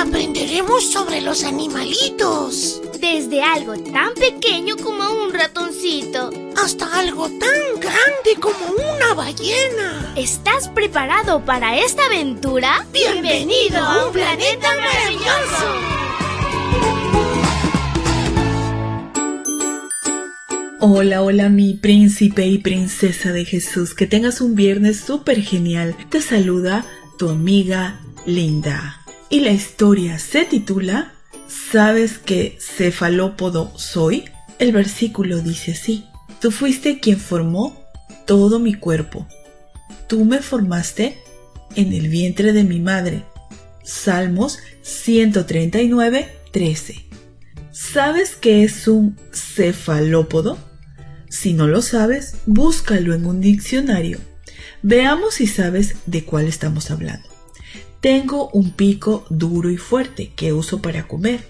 aprenderemos sobre los animalitos. Desde algo tan pequeño como un ratoncito. Hasta algo tan grande como una ballena. ¿Estás preparado para esta aventura? ¡Bienvenido a un planeta maravilloso! Hola, hola mi príncipe y princesa de Jesús, que tengas un viernes súper genial. Te saluda tu amiga Linda. Y la historia se titula ¿Sabes qué cefalópodo soy? El versículo dice así. Tú fuiste quien formó todo mi cuerpo. Tú me formaste en el vientre de mi madre. Salmos 139, 13. ¿Sabes qué es un cefalópodo? Si no lo sabes, búscalo en un diccionario. Veamos si sabes de cuál estamos hablando. Tengo un pico duro y fuerte que uso para comer.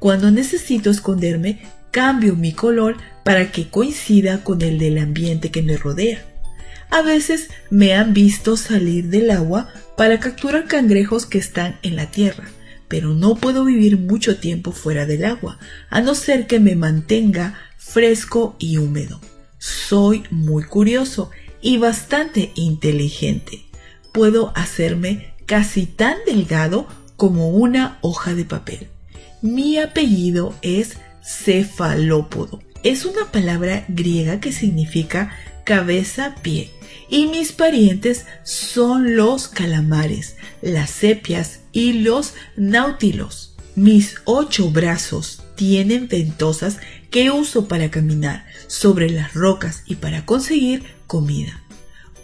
Cuando necesito esconderme, cambio mi color para que coincida con el del ambiente que me rodea. A veces me han visto salir del agua para capturar cangrejos que están en la tierra, pero no puedo vivir mucho tiempo fuera del agua, a no ser que me mantenga fresco y húmedo. Soy muy curioso y bastante inteligente. Puedo hacerme casi tan delgado como una hoja de papel. Mi apellido es cefalópodo. Es una palabra griega que significa cabeza-pie y mis parientes son los calamares, las sepias y los náutilos. Mis ocho brazos tienen ventosas que uso para caminar sobre las rocas y para conseguir comida.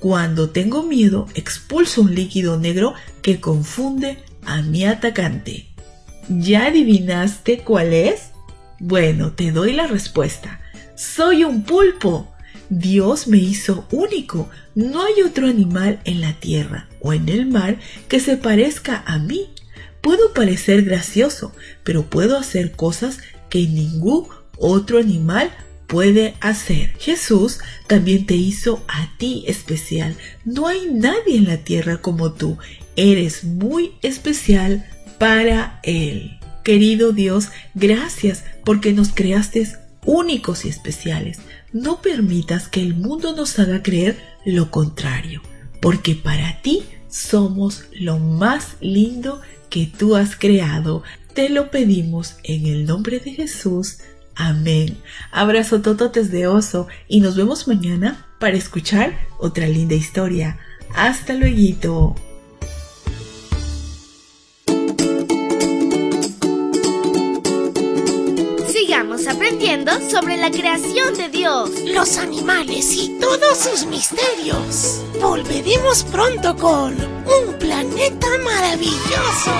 Cuando tengo miedo, expulso un líquido negro que confunde a mi atacante. ¿Ya adivinaste cuál es? Bueno, te doy la respuesta. Soy un pulpo. Dios me hizo único. No hay otro animal en la tierra o en el mar que se parezca a mí. Puedo parecer gracioso, pero puedo hacer cosas que ningún otro animal puede hacer. Jesús también te hizo a ti especial. No hay nadie en la tierra como tú. Eres muy especial para Él. Querido Dios, gracias porque nos creaste únicos y especiales. No permitas que el mundo nos haga creer lo contrario, porque para ti somos lo más lindo que tú has creado. Te lo pedimos en el nombre de Jesús. Amén. Abrazo tototes de oso y nos vemos mañana para escuchar otra linda historia. Hasta luego. Sigamos aprendiendo sobre la creación de Dios, los animales y todos sus misterios. Volveremos pronto con un planeta maravilloso.